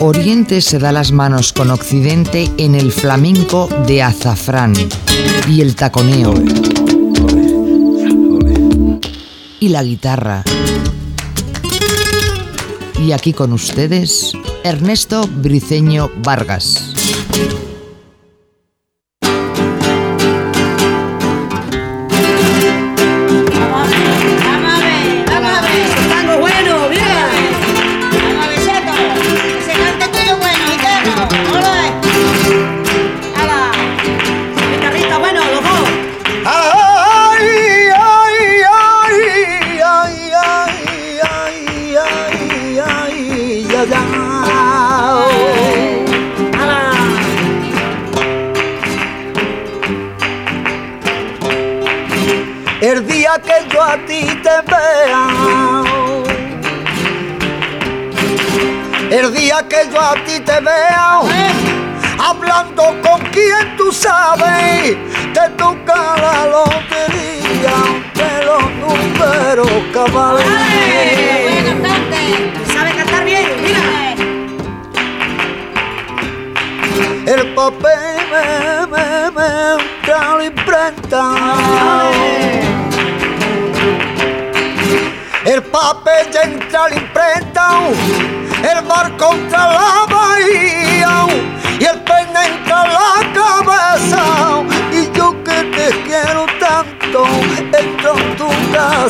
Oriente se da las manos con Occidente en el flamenco de azafrán y el taconeo y la guitarra. Y aquí con ustedes, Ernesto Briceño Vargas.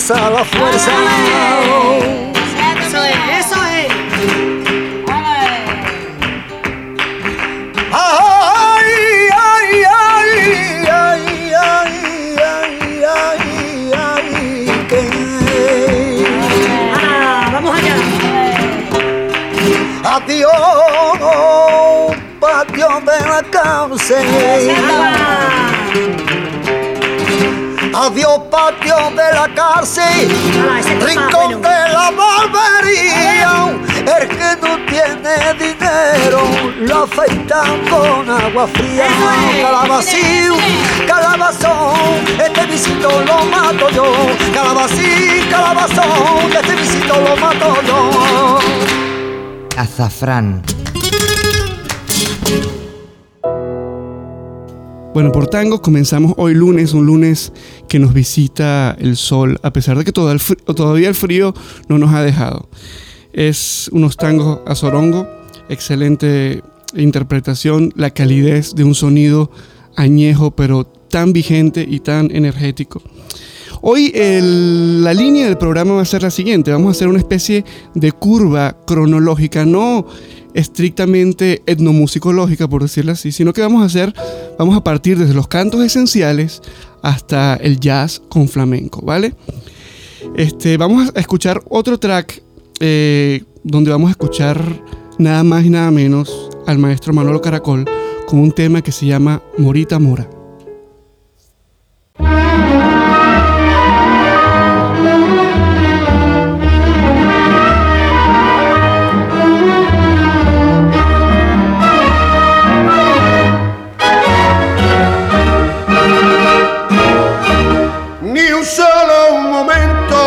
Casa a la fuerza. Eso es, eso es. Ay, ay, ay, ay, ay, ay, ay, ay, que Ah, vamos allá. Adiós, patio de la cárcel. Adiós, patio de la cárcel. Ah, Rincón de la barbería. El que no tiene dinero lo afeitan con agua fría. Calabacín, calabazón, este visito lo mato yo. Calabacín, calabazón, este visito lo mato yo. Azafrán. Bueno, por tango comenzamos hoy lunes, un lunes que nos visita el sol, a pesar de que todavía el frío no nos ha dejado. Es unos tangos a sorongo, excelente interpretación, la calidez de un sonido añejo, pero tan vigente y tan energético. Hoy la línea del programa va a ser la siguiente. Vamos a hacer una especie de curva cronológica, no estrictamente etnomusicológica, por decirlo así, sino que vamos a hacer, vamos a partir desde los cantos esenciales hasta el jazz con flamenco, ¿vale? Este, vamos a escuchar otro track eh, donde vamos a escuchar nada más y nada menos al maestro Manolo Caracol con un tema que se llama Morita Mora. Momento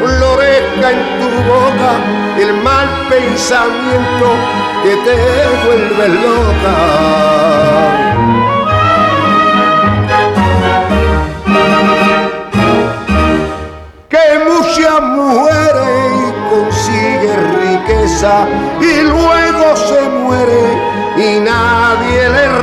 florezca en tu boca el mal pensamiento que te vuelve loca. Que muchas mujeres consiguen riqueza y luego se muere y nadie le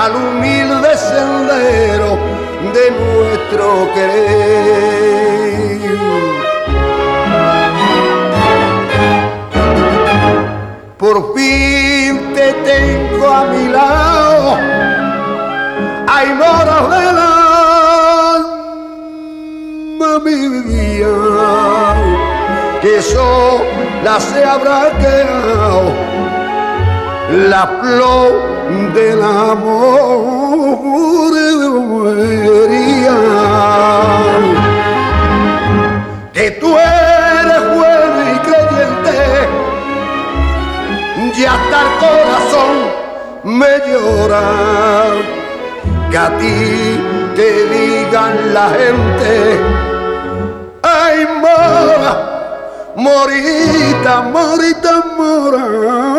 al humilde sendero de nuestro querer. Por fin te tengo a mi lado, hay moros del alma mía, que sola se habrá quedado la flor del amor debería. Que tú eres bueno y creyente, y hasta el corazón me llora. Que a ti te digan la gente, ay mora, morita, morita, mora.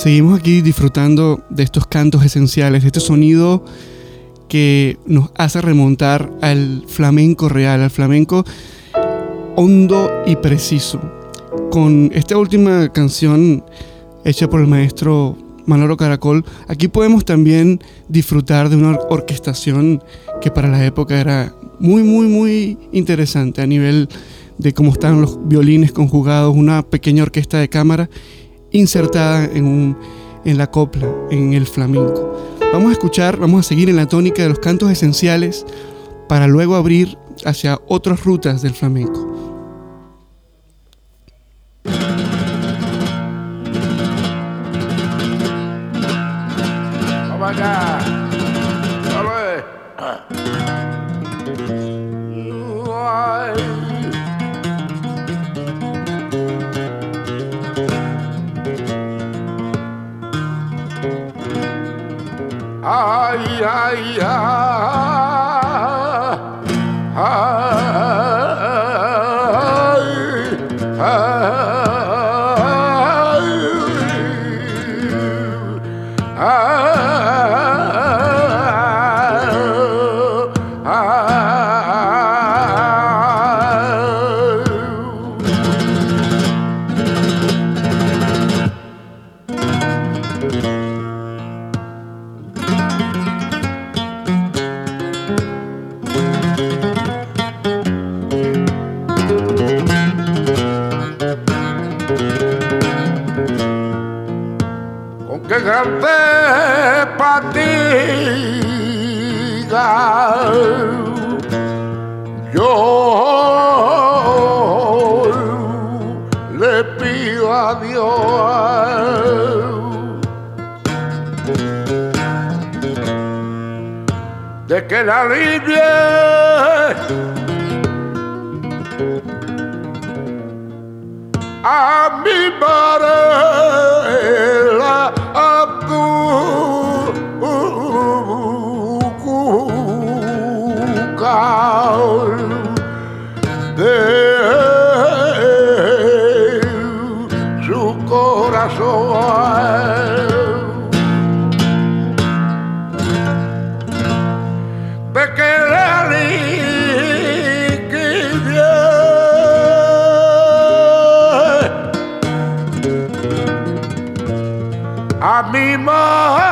Seguimos aquí disfrutando de estos cantos esenciales, de este sonido que nos hace remontar al flamenco real, al flamenco hondo y preciso. Con esta última canción hecha por el maestro Manolo Caracol, aquí podemos también disfrutar de una orquestación que para la época era muy, muy, muy interesante a nivel de cómo están los violines conjugados, una pequeña orquesta de cámara insertada en, un, en la copla, en el flamenco. Vamos a escuchar, vamos a seguir en la tónica de los cantos esenciales para luego abrir hacia otras rutas del flamenco. Ay, ay, Con qué fatiga yo le pido a Dios de que la alivie. A mi Marela a mi madre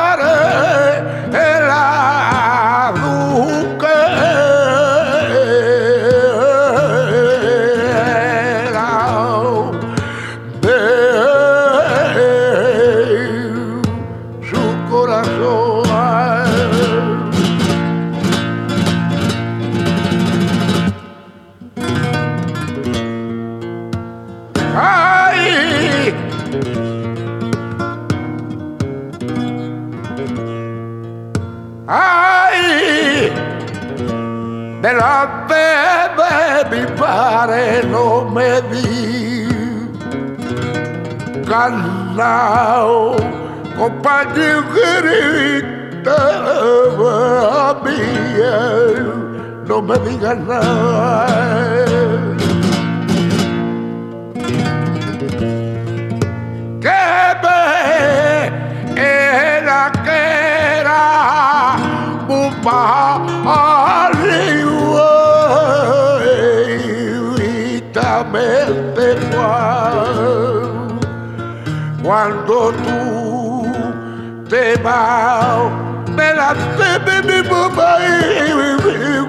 ganado, compañerita mía, no me digas nada. que era que era un te vas me la bebe mi mamá y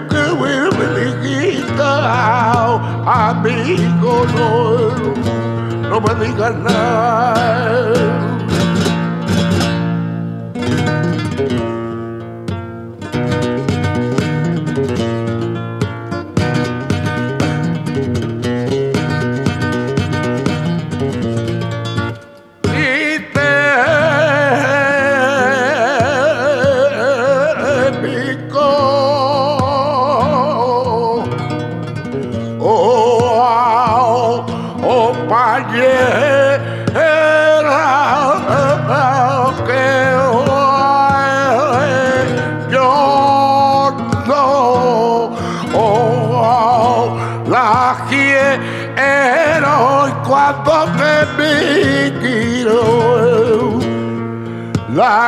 que me dijiste amigo no no me digas nada.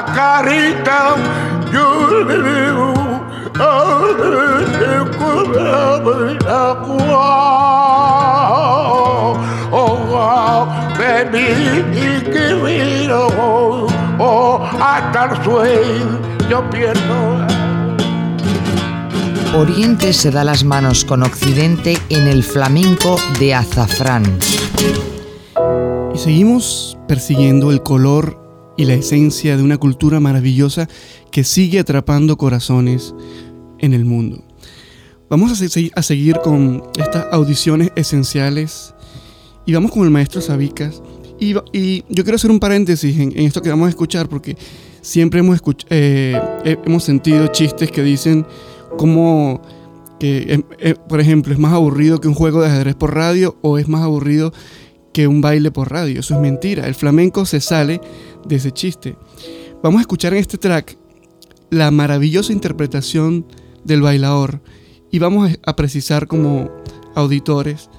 La carita. Yo Oh, baby, querido, oh, hasta el sueño yo pierdo. Oriente se da las manos con Occidente en el flamenco de azafrán. Y seguimos persiguiendo el color y la esencia de una cultura maravillosa que sigue atrapando corazones en el mundo. Vamos a, se- a seguir con estas audiciones esenciales y vamos con el maestro Sabicas. Y, yo quiero hacer un paréntesis en, esto que vamos a escuchar porque siempre hemos, eh, he- hemos sentido chistes que dicen como que, eh, eh, por ejemplo, es más aburrido que un juego de ajedrez por radio o es más aburrido un baile por radio. Eso es mentira. El flamenco se sale de ese chiste. Vamos a escuchar en este track la maravillosa interpretación del bailador y vamos a- precisar como auditores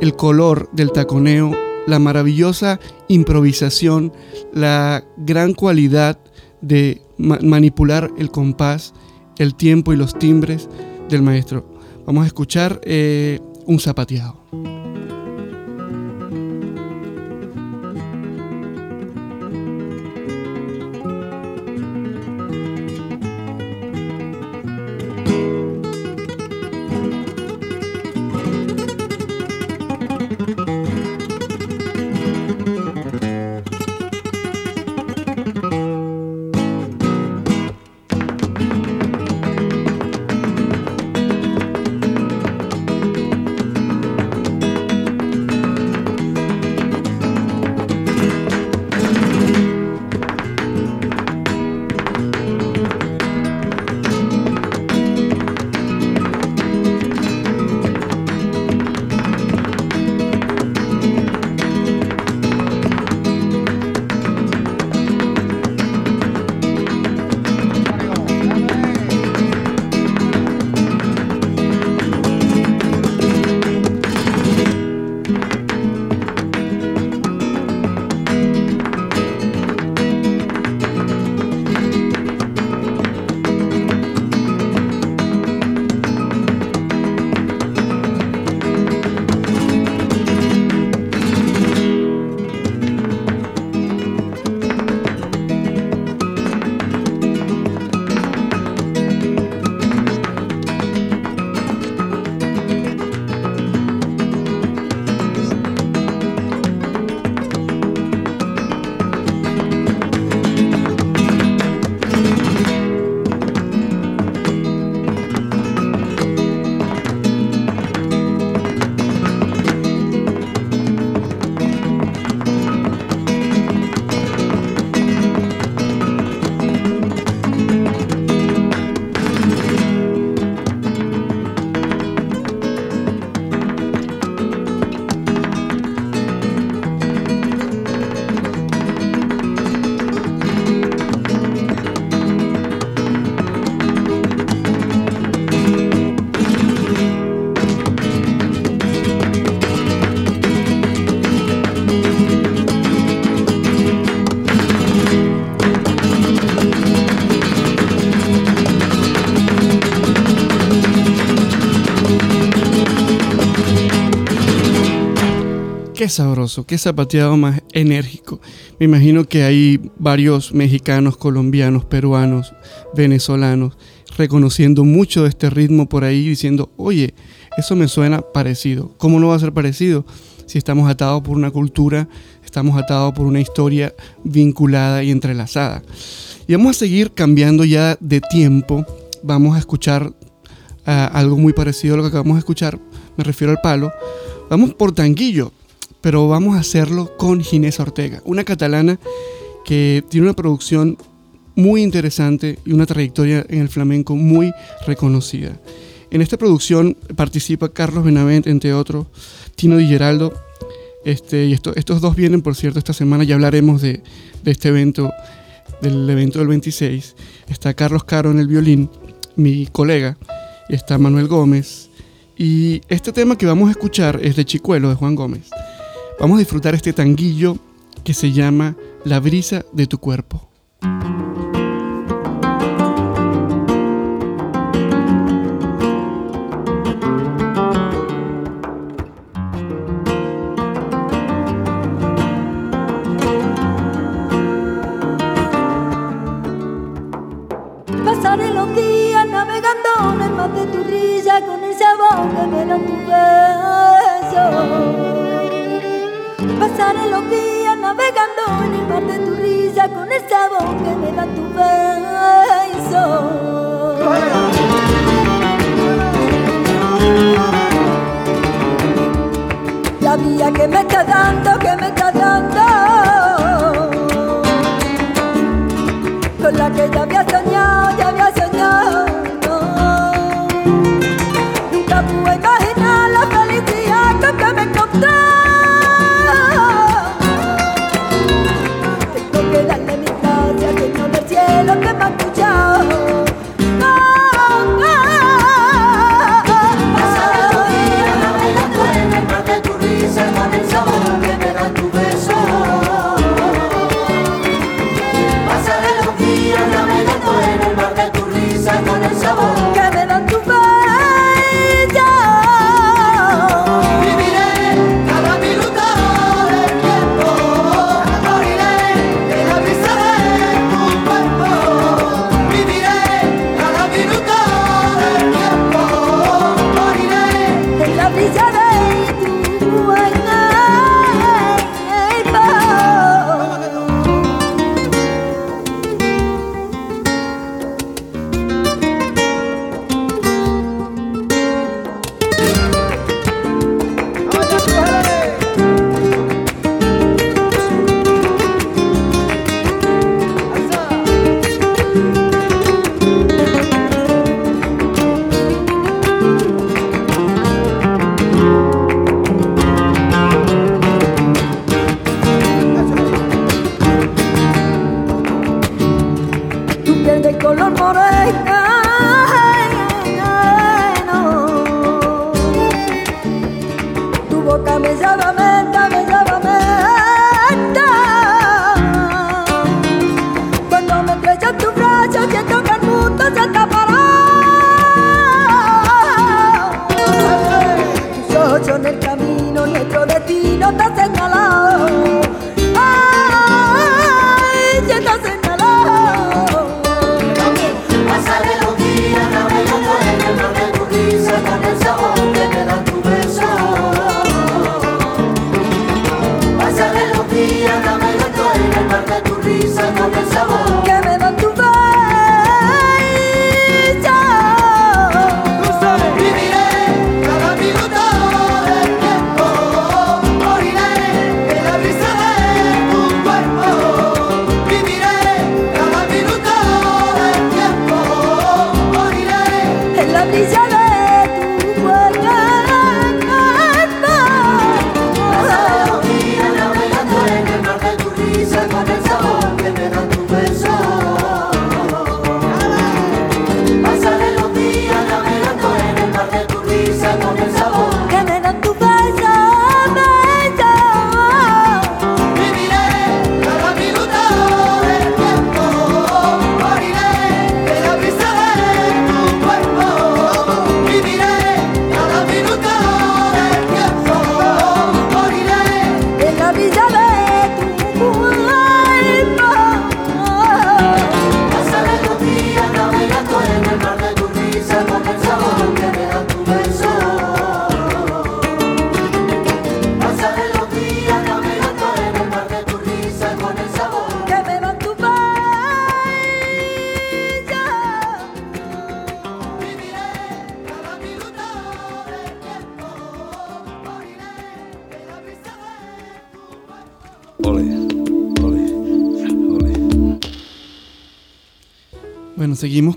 el color del taconeo, la maravillosa improvisación, la gran cualidad de ma- manipular el compás, el tiempo y los timbres del maestro. Vamos a escuchar eh, un zapateado. Qué sabroso, qué zapateado más enérgico. Me imagino que hay varios mexicanos, colombianos, peruanos, venezolanos reconociendo mucho de este ritmo por ahí diciendo, oye, eso me suena parecido. ¿Cómo no va a ser parecido? Si estamos atados por una cultura, estamos atados por una historia vinculada y entrelazada. Y vamos a seguir cambiando ya de tiempo. Vamos a escuchar ah, algo muy parecido a lo que acabamos de escuchar. Me refiero al palo. Vamos por tanguillo, pero vamos a hacerlo con Ginés Ortega, una catalana que tiene una producción muy interesante y una trayectoria en el flamenco muy reconocida. En esta producción participa Carlos Benavent, entre otros, Tino Di Geraldo. Este, y esto- estos dos vienen, por cierto, esta semana. Ya hablaremos de, de este evento, del evento del 26. Está Carlos Caro en el violín, mi colega. Está Manuel Gómez. Y este tema que vamos a escuchar es de Chicuelo, de Juan Gómez. Vamos a disfrutar este tanguillo que se llama La brisa de tu cuerpo.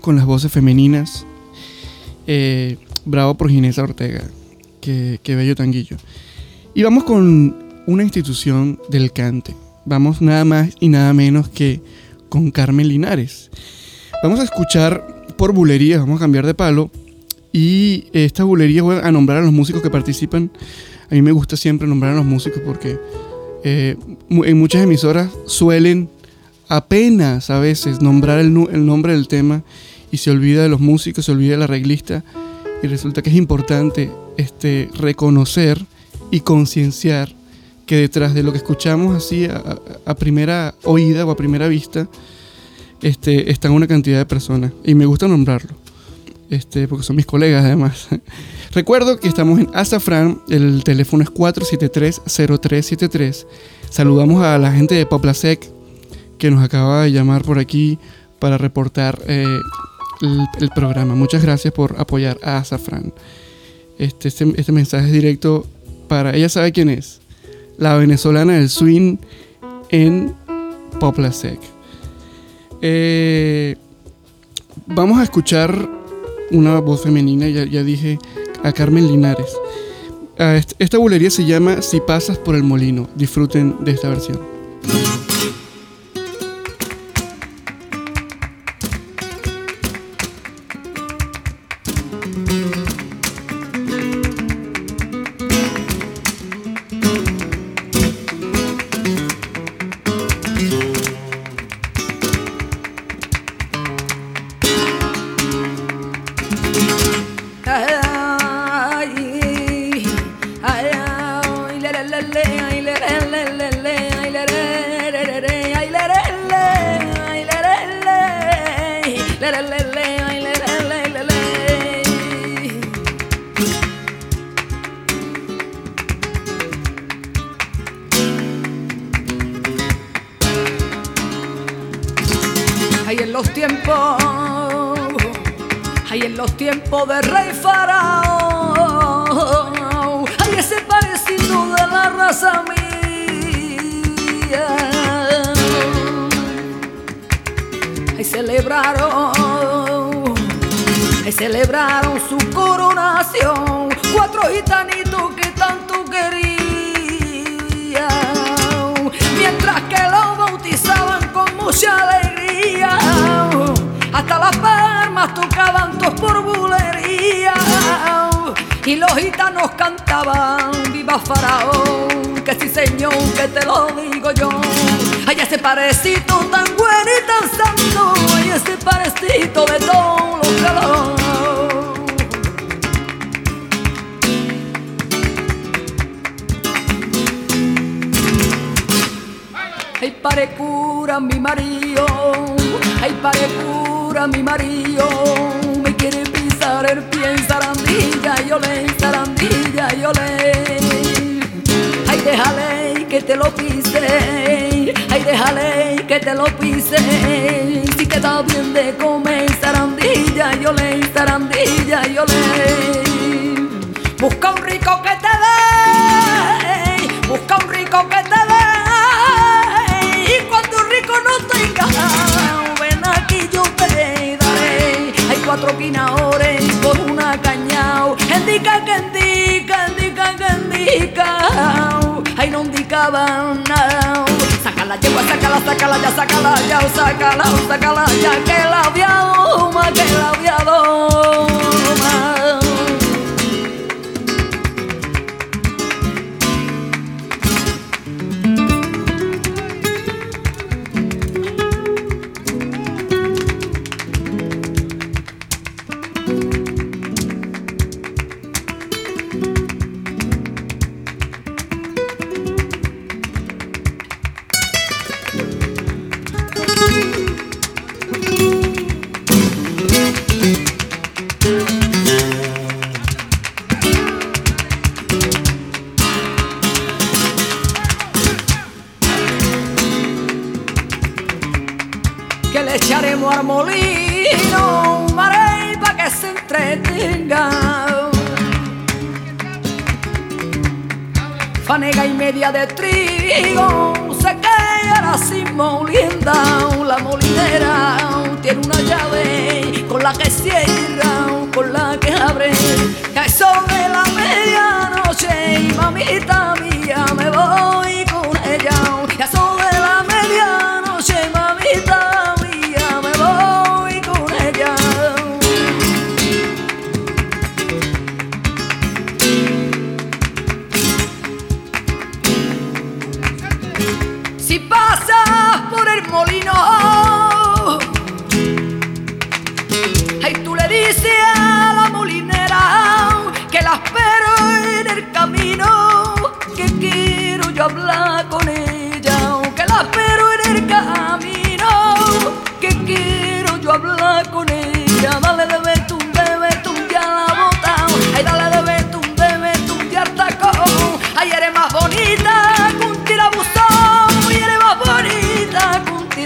con las voces femeninas. Eh, bravo por Ginesa Ortega, que, que bello tanguillo. Y vamos con una institución del cante. Vamos nada más y nada menos que con Carmen Linares. Vamos a escuchar por bulerías, vamos a cambiar de palo. Y estas bulerías voy a nombrar a los músicos que participan. A mí me gusta siempre nombrar a los músicos porque eh, en muchas emisoras suelen apenas a veces nombrar el, nombre del tema y se olvida de los músicos, se olvida del arreglista y resulta que es importante este, reconocer y concienciar que detrás de lo que escuchamos así a, primera oída o a primera vista este, están una cantidad de personas y me gusta nombrarlo. Este, porque son mis colegas además. Recuerdo que estamos en Azafrán, el teléfono es 473-0373. Saludamos a la gente de Poplasec, que nos acaba de llamar por aquí para reportar eh, el, programa. Muchas gracias por apoyar a Azafrán. Este, este, este mensaje es directo para ella sabe quién es. La venezolana del swing en Poplasec. Eh, vamos a escuchar una voz femenina, ya, ya dije, a Carmen Linares. Ah, est- esta bulería se llama Si pasas por el molino. Disfruten de esta versión. Ay, en los tiempos, ay, en los tiempos de rey faraón, ay, ese parecido de la raza mía. Ay, celebraron, ay, celebraron su coronación, cuatro gitanitos que tanto querían, con mucha alegría. Hasta las palmas tocaban todos por bulería. Y los gitanos cantaban, viva Faraón, que sí señor, que te lo digo yo. Ay, ese parecito tan bueno y tan santo, ay, ese parecito de todos los calores. Ay, pare cura mi marido, ay, pare cura mi marido, me quiere pisar el pie en zarandilla, yo le zarandilla, yo le. Ay, déjale que te lo pise, ay, déjale que te lo pise, si te da bien de comer zarandilla, yo le zarandilla, yo le. Busca un rico que te dé, busca un rico que te dé. Cuatro quinaores por una cañao. Indica que indica, indica que indica. Ay, no indicaban nada. Sácala, yegua, sácala, sácala, ya, sácala, ya, sácala, sácala, ya, que la viadoma, que la viadoma.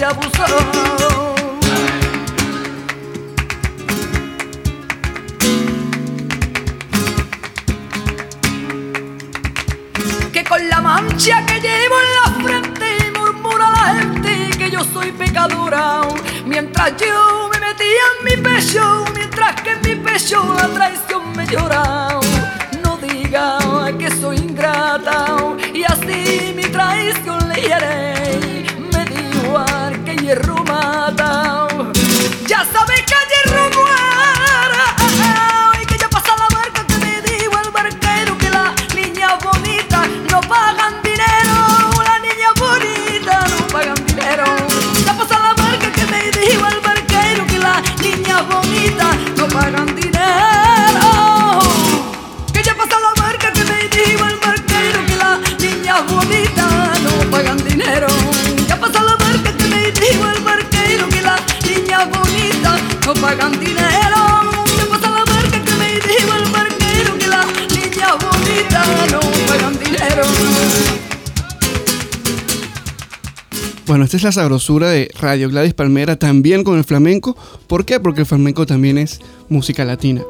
Abusado. que con la mancha que llevo en la frente murmura la gente que yo soy pecadora. Mientras yo me metía en mi pecho, mientras que en mi pecho la traición me llora. No diga que soy ingrata y así mi traición le hiere. No pagan dinero. Ya pasa la barca que me dijo el barquero que las niñas bonitas no. Bueno, esta es la sabrosura de Radio Gladys Palmera, también con el flamenco. ¿Por qué? Porque el flamenco también es música latina.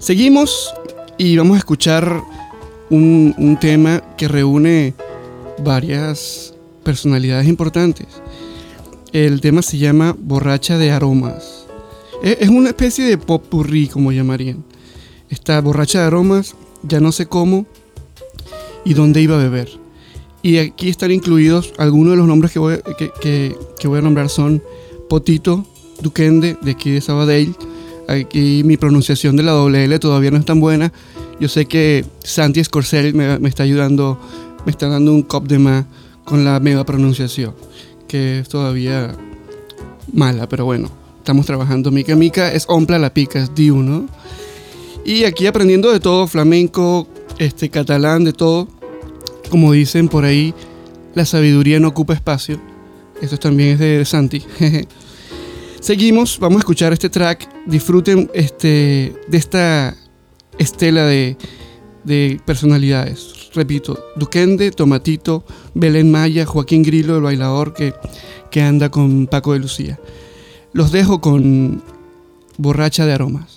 Seguimos y vamos a escuchar un tema que reúne varias personalidades importantes. El tema se llama Borracha de Aromas. Es una especie de pop purrí, como llamarían. Está Borracha de Aromas, ya no sé cómo y dónde iba a beber. Y aquí están incluidos algunos de los nombres que voy, a- nombrar son Potito, Duquende, de aquí de Sabadell. Aquí mi pronunciación de la doble L todavía no es tan buena. Yo sé que Santi Scorsese me, me está ayudando, me está dando un cop de más con la mega pronunciación, que es todavía mala, pero bueno, estamos trabajando. Mica Mica es Ompla la Pica, es Diu, ¿no? Y aquí aprendiendo de todo, flamenco, este, catalán, de todo. Como dicen por ahí, la sabiduría no ocupa espacio. Esto también es de Santi. Seguimos, vamos a escuchar este track. Disfruten este, de esta estela de, de personalidades. Repito, Duquende, Tomatito, Belén Maya, Joaquín Grillo, el bailador que, que anda con Paco de Lucía. Los dejo con Borracha de Aromas.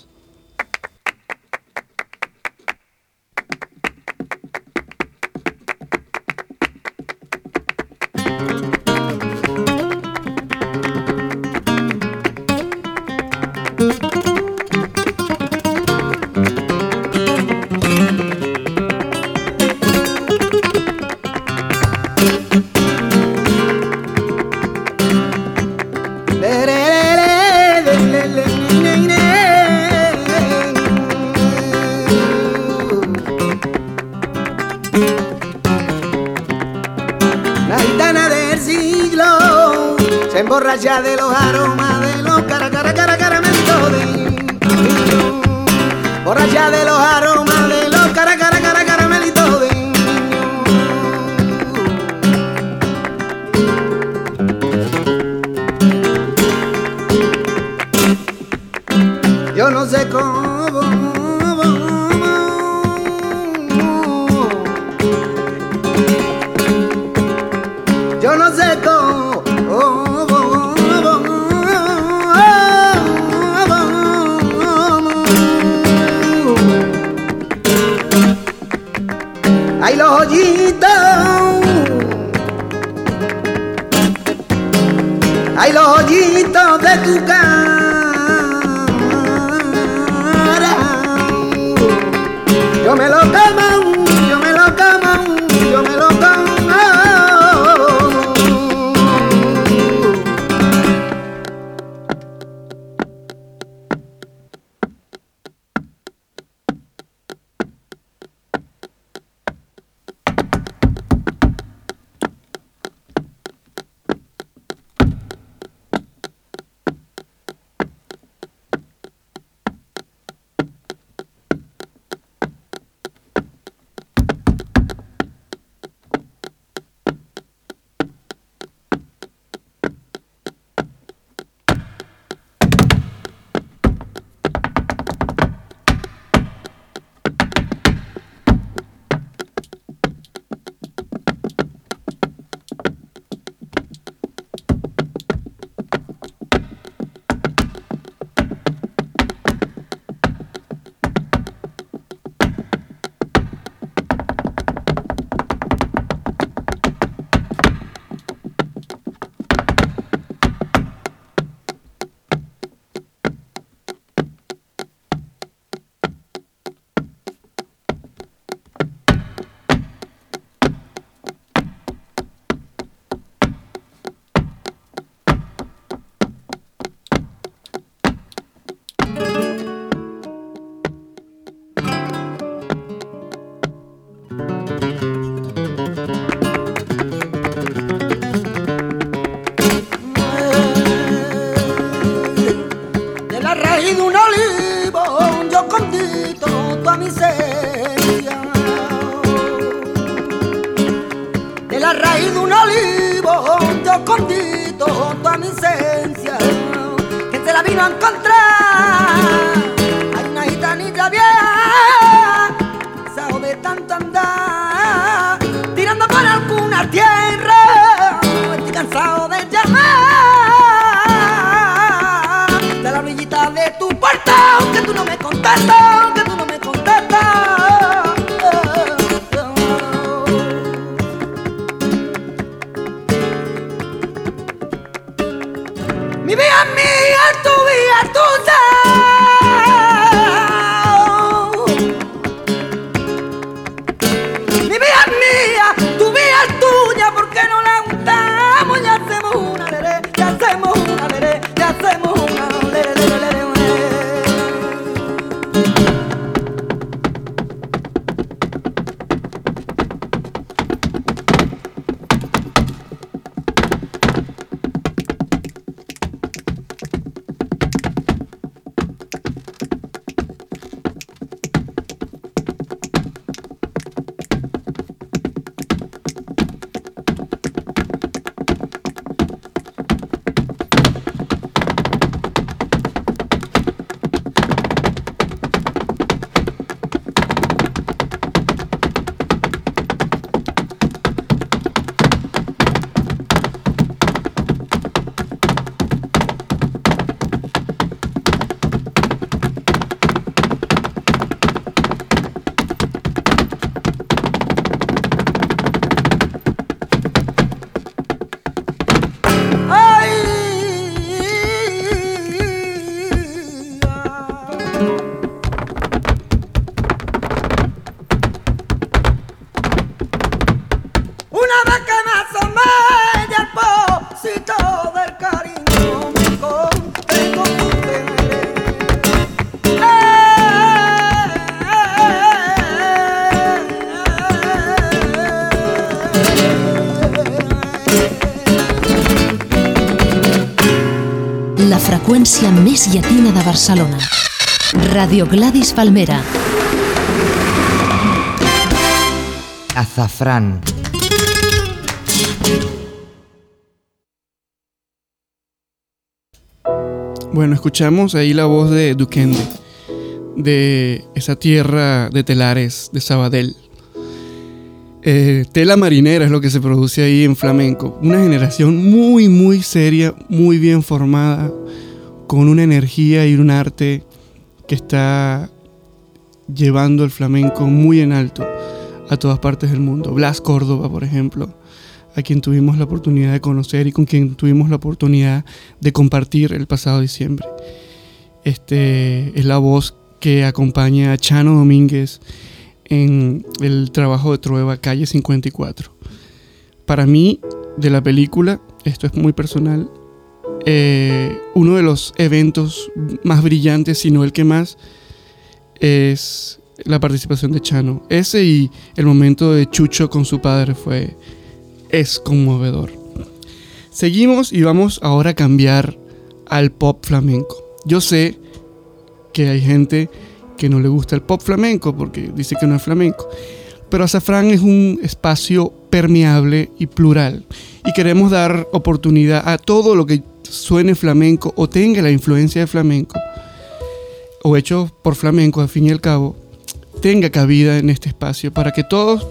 Freqüència més llatina de Barcelona. Radio Gladys Palmera. Azafrán. Bueno, escuchamos ahí la voz de Duquende, de esa tierra de telares de Sabadell. Eh, tela marinera es lo que se produce ahí en flamenco. Una generación muy, muy seria, muy bien formada, con una energía y un arte que está llevando el flamenco muy en alto a todas partes del mundo. Blas Córdoba, por ejemplo, a quien tuvimos la oportunidad de conocer y con quien tuvimos la oportunidad de compartir el pasado diciembre. Este es la voz que acompaña a Chano Domínguez en el trabajo de Trueba Calle 54. Para mí, de la película, esto es muy personal, eh, uno de los eventos más brillantes, si no el que más, es la participación de Chano. Ese y el momento de Chucho con su padre fue es conmovedor. Seguimos y vamos ahora a cambiar al pop flamenco. Yo sé que hay gente que no le gusta el pop flamenco porque dice que no es flamenco, pero Azafrán es un espacio permeable y plural y queremos dar oportunidad a todo lo que suene flamenco o tenga la influencia de flamenco o hecho por flamenco al fin y al cabo tenga cabida en este espacio para que todos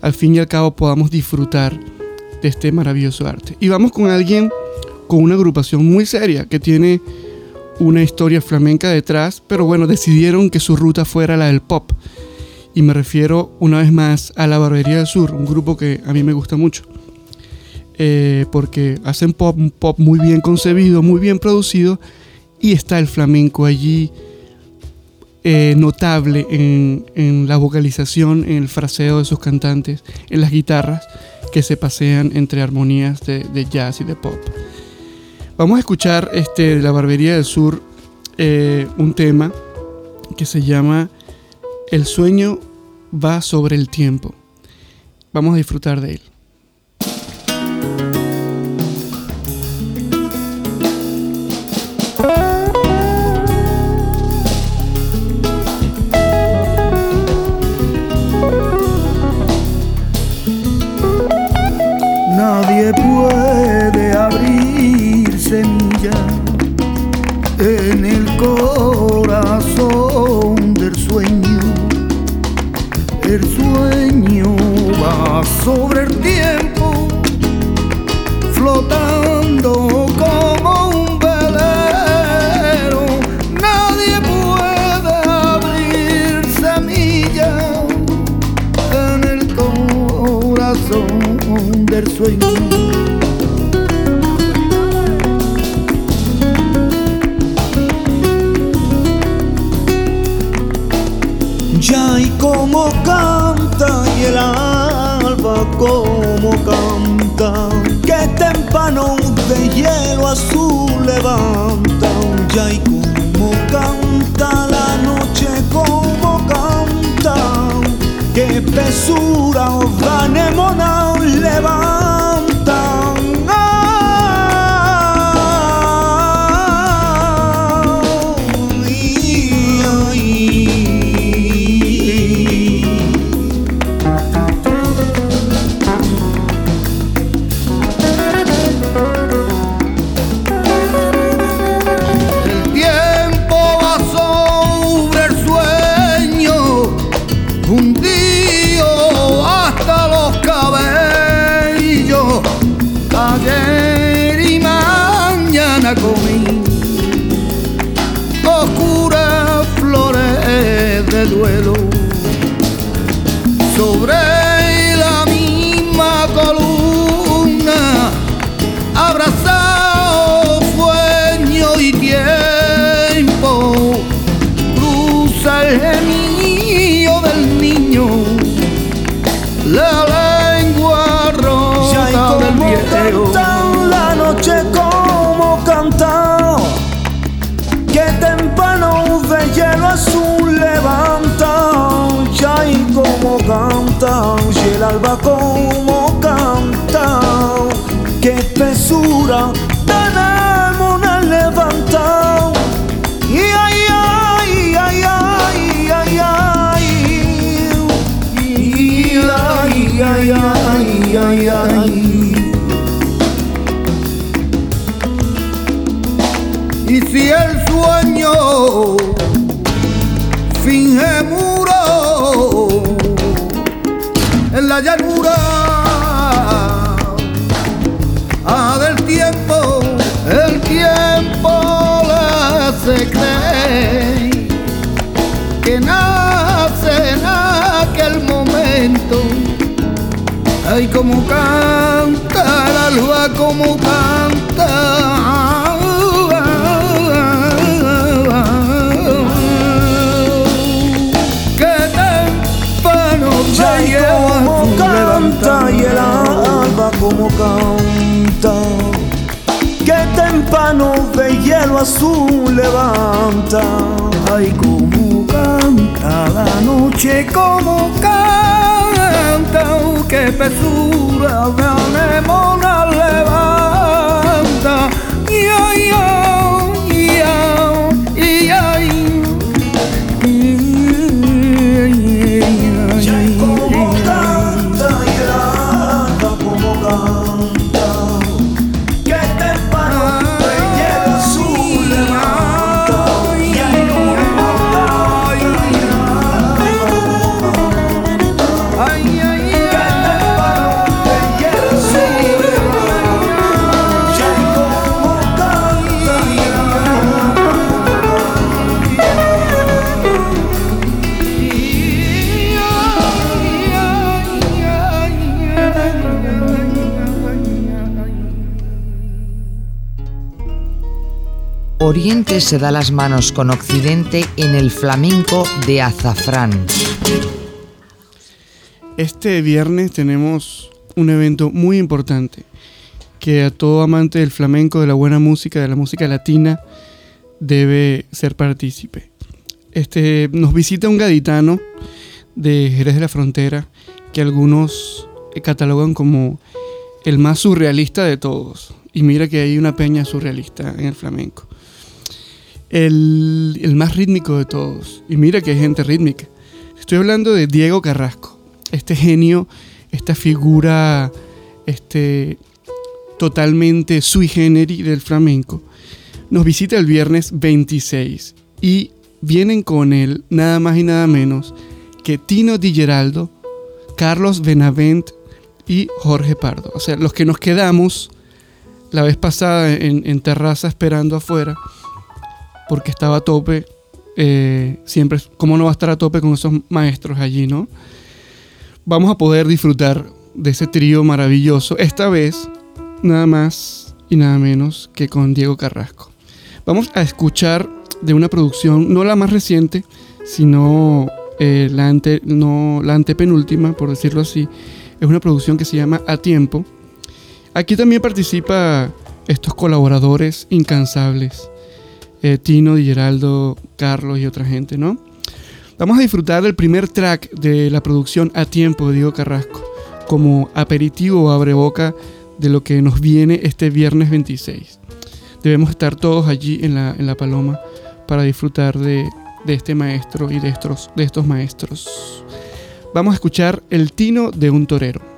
al fin y al cabo podamos disfrutar de este maravilloso arte. Y vamos con alguien con una agrupación muy seria que tiene una historia flamenca detrás, pero bueno, decidieron que su ruta fuera la del pop. Y me refiero una vez más a la Barbería del Sur, un grupo que a mí me gusta mucho. Eh, porque hacen pop, pop muy bien concebido, muy bien producido, y está el flamenco allí eh, notable en, la vocalización, en el fraseo de sus cantantes, en las guitarras que se pasean entre armonías de, de jazz y de pop. Vamos a escuchar este, de la Barbería del Sur eh, un tema que se llama El sueño va sobre el tiempo. Vamos a disfrutar de él. Sobre el tiempo, como canta y el alba como canta. Que espesura tenemos una levanta y ay ay ay ay ay ay. Y ay ay ay ay ay. Y si el sueño Ay, como canta la lua, como canta. Que temprano lleva como canta y el alba como canta. Que temprano de hielo azul levanta. Ay, como canta la noche, como canta, que pesura de anemona levanta. Oriente se da las manos con Occidente en el flamenco de azafrán. Este viernes tenemos un evento muy importante que a todo amante del flamenco, de la buena música, de la música latina, debe ser partícipe. Este, nos visita un gaditano de Jerez de la Frontera que algunos eh, catalogan como el más surrealista de todos. Y mira que hay una peña surrealista en el flamenco. El, más rítmico de todos. Y mira que hay gente rítmica. Estoy hablando de Diego Carrasco. Este genio, esta figura este, totalmente sui generis del flamenco, nos visita el viernes 26 y vienen con él nada más y nada menos que Tino Di Geraldo, Carlos Benavent y Jorge Pardo. O sea, los que nos quedamos la vez pasada en terraza esperando afuera, porque estaba a tope, eh, siempre, ¿cómo no va a estar a tope con esos maestros allí, no? Vamos a poder disfrutar de ese trío maravilloso, esta vez nada más y nada menos que con Diego Carrasco. Vamos a escuchar de una producción, no la más reciente, sino eh, la, ante, no, la antepenúltima, por decirlo así. Es una producción que se llama A Tiempo. Aquí también participa estos colaboradores incansables. Eh, Tino, Di Geraldo, Carlos y otra gente, ¿no? Vamos a disfrutar del primer track de la producción A Tiempo de Diego Carrasco, como aperitivo o abreboca de lo que nos viene este viernes 26. Debemos estar todos allí en la, en la Paloma para disfrutar de, de este maestro y de estos, de estos maestros. Vamos a escuchar el tino de un torero.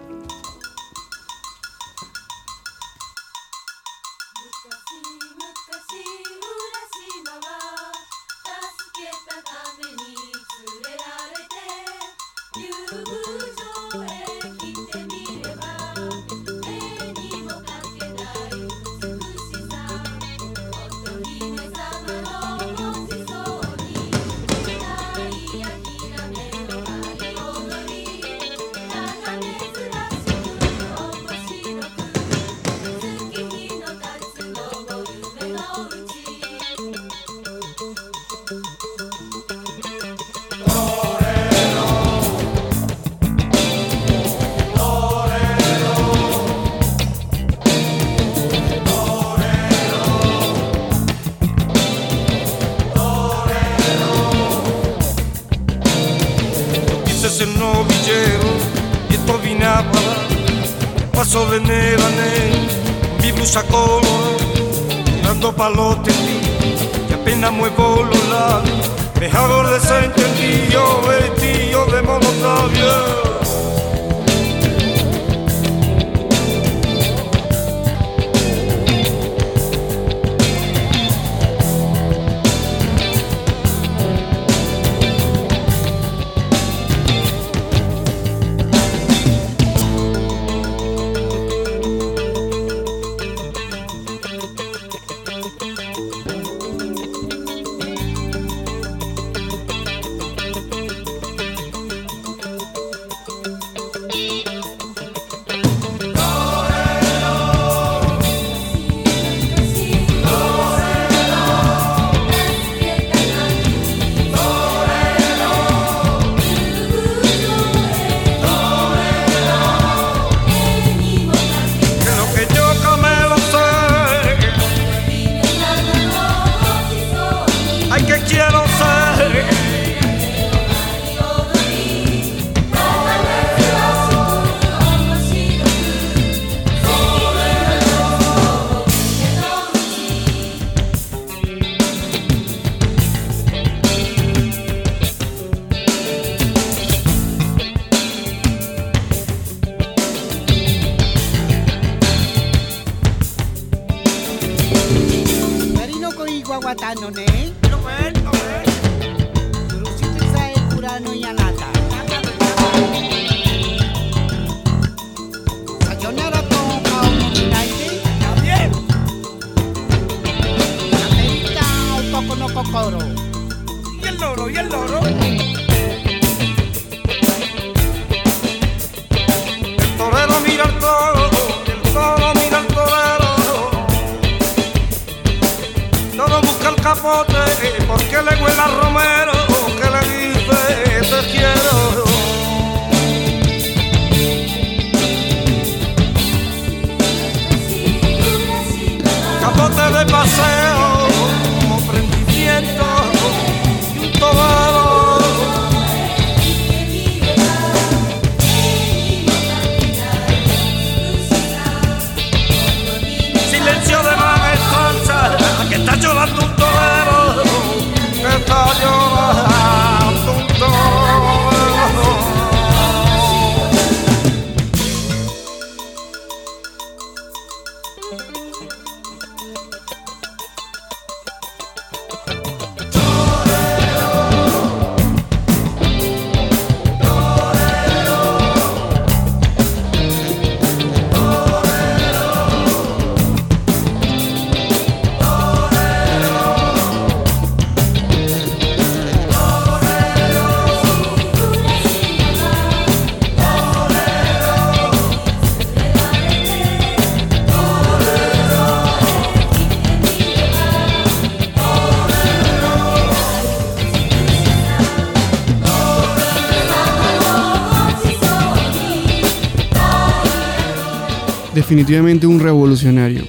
Definitivamente un revolucionario,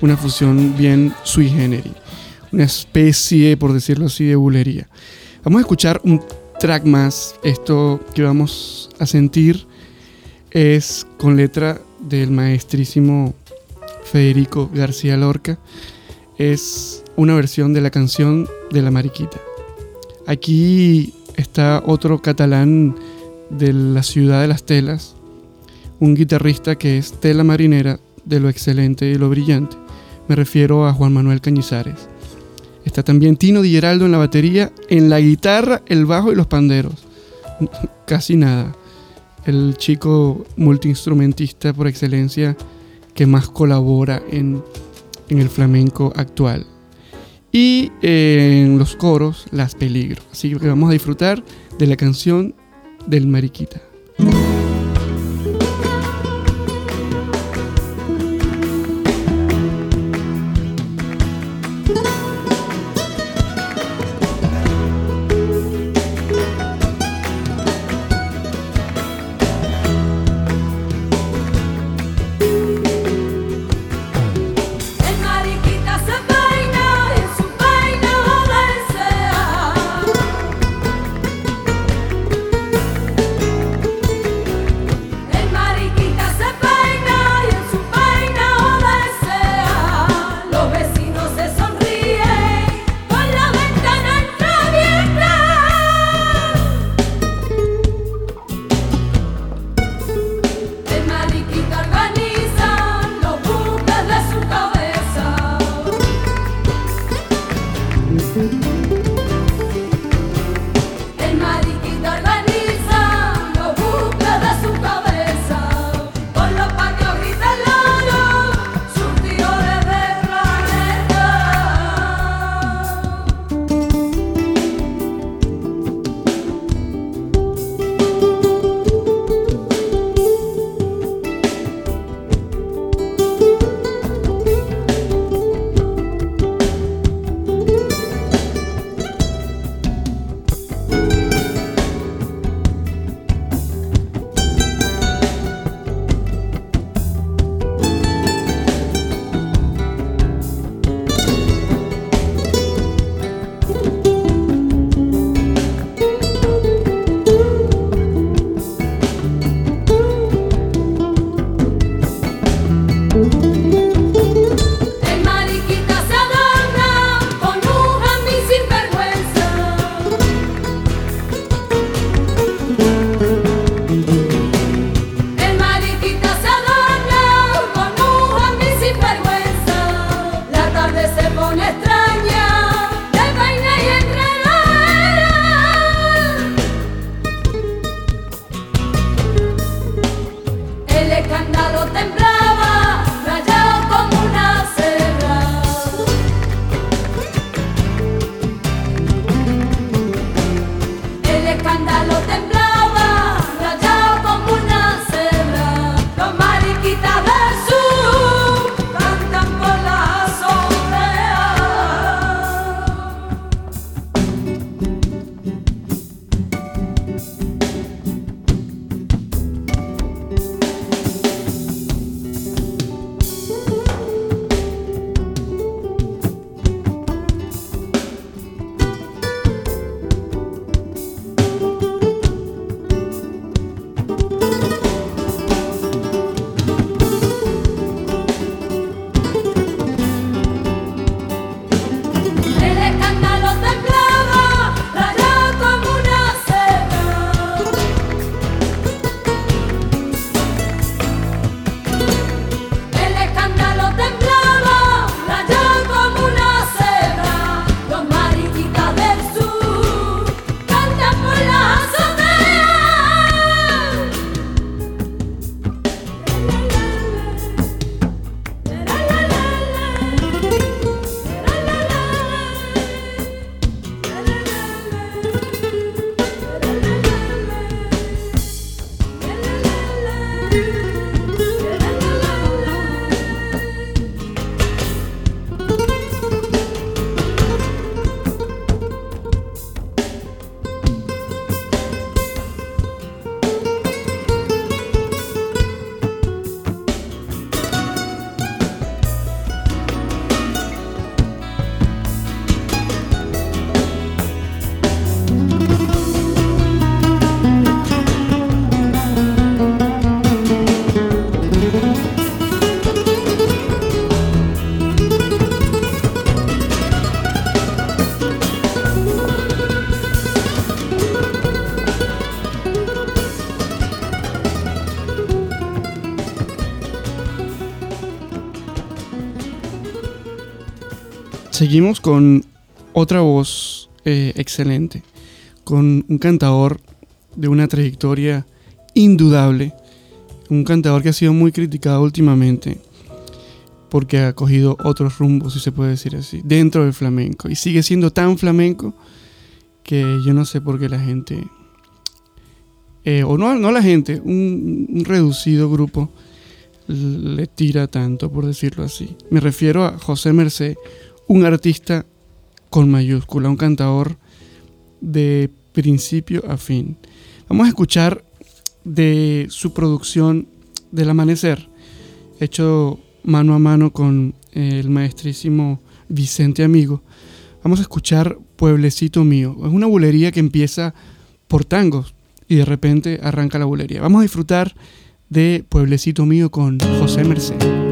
una fusión bien sui generis, una especie, por decirlo así, de bulería. Vamos a escuchar un track más. Esto que vamos a sentir es con letra del maestrísimo Federico García Lorca. Es una versión de la canción de la Mariquita. Aquí está otro catalán de la ciudad de las telas, un guitarrista que es tela marinera de lo excelente y lo brillante. Me refiero a Juan Manuel Cañizares. Está también Tino Di Geraldo en la batería, en la guitarra, el bajo y los panderos. Casi nada. El chico multiinstrumentista por excelencia que más colabora en, el flamenco actual. Y eh, en los coros, las peligros. Así que vamos a disfrutar de la canción del Mariquita. Seguimos con otra voz eh, excelente, con un cantador de una trayectoria indudable, un cantador que ha sido muy criticado últimamente porque ha cogido otros rumbos, si se puede decir así, dentro del flamenco. Y sigue siendo tan flamenco que yo no sé por qué la gente, eh, o no, no la gente, un, reducido grupo le tira tanto, por decirlo así. Me refiero a José Merced, un artista con mayúscula, un cantador de principio a fin. Vamos a escuchar de su producción del amanecer, hecho mano a mano con el maestrísimo Vicente Amigo. Vamos a escuchar Pueblecito Mío. Es una bulería que empieza por tangos y de repente arranca la bulería. Vamos a disfrutar de Pueblecito Mío con José Merced.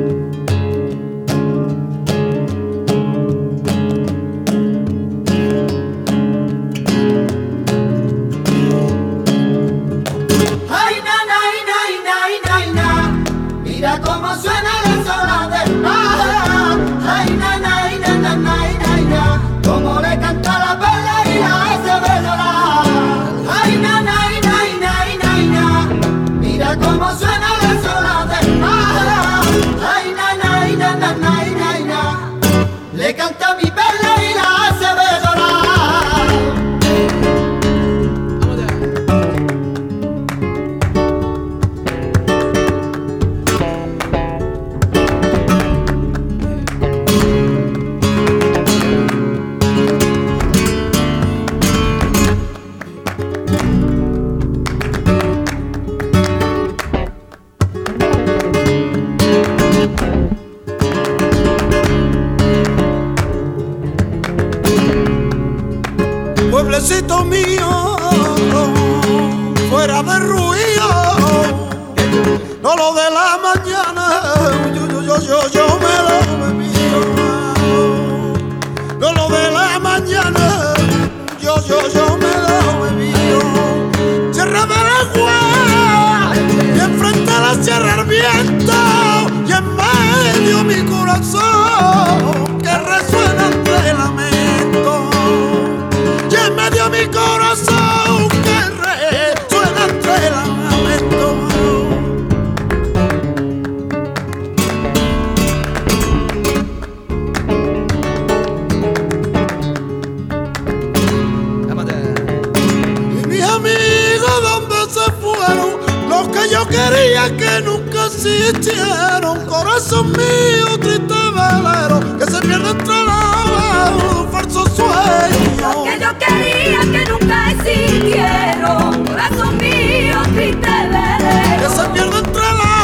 Que nunca existieron. Corazón mío, triste velero, que se pierde entre la un falso sueño. que yo quería que nunca existieron. Corazón mío, triste velero. que se pierde entre la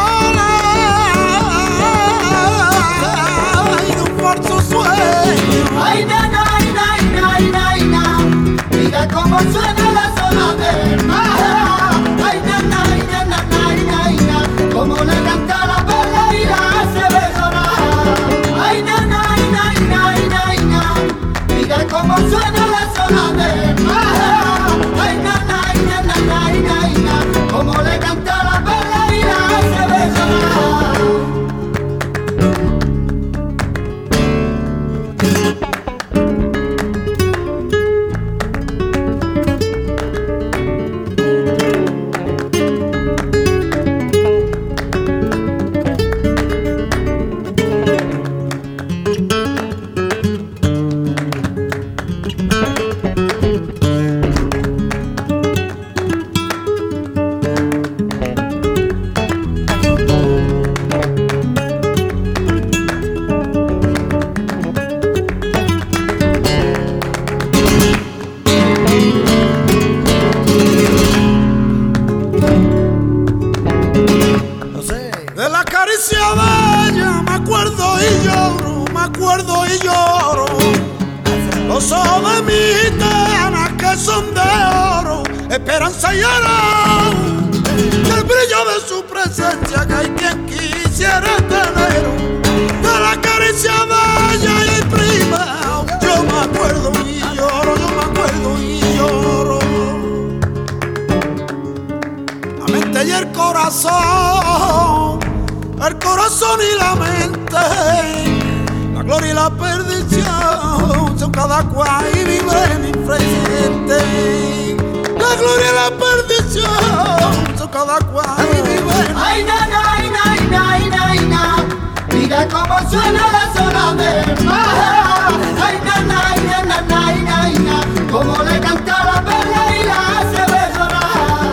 y un falso sueño. Ay, na, na, na, na, na, na. Mira cómo suena la y perdición. cada cual vive en mi presente. La gloria y la perdición, so cada cual vive en Ay, na, na, ay, na, ay, na, ay, na, ay, na. Mira cómo suena la zona del mar. Ay, na, na, ay, na, na, na, ay, na, ay, na. Cómo le canta la perla y la hace llorar.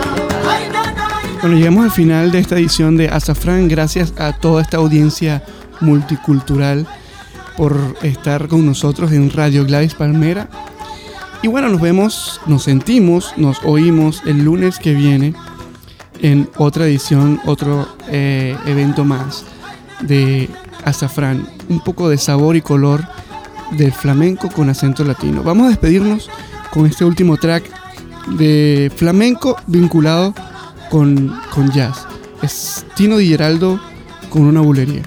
Ay, na, na, ay, na. Bueno, llegamos al final de esta edición de Azafrán. Gracias a toda esta audiencia multicultural por estar con nosotros en Radio Gladys Palmera. Y bueno, nos vemos, nos sentimos, nos oímos el lunes que viene en otra edición, otro eh, evento más de Azafrán. Un poco de sabor y color del flamenco con acento latino. Vamos a despedirnos con este último track de flamenco vinculado con, con jazz. Es Tino Di Geraldo con una bulería.